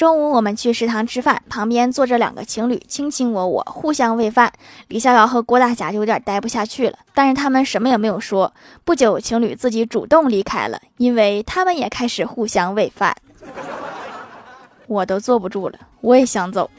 中午我们去食堂吃饭旁边坐着两个情侣卿卿我我互相喂饭。李逍遥和郭大侠就有点待不下去了。但是他们什么也没有说不久情侣自己主动离开了因为他们也开始互相喂饭。我都坐不住了我也想走。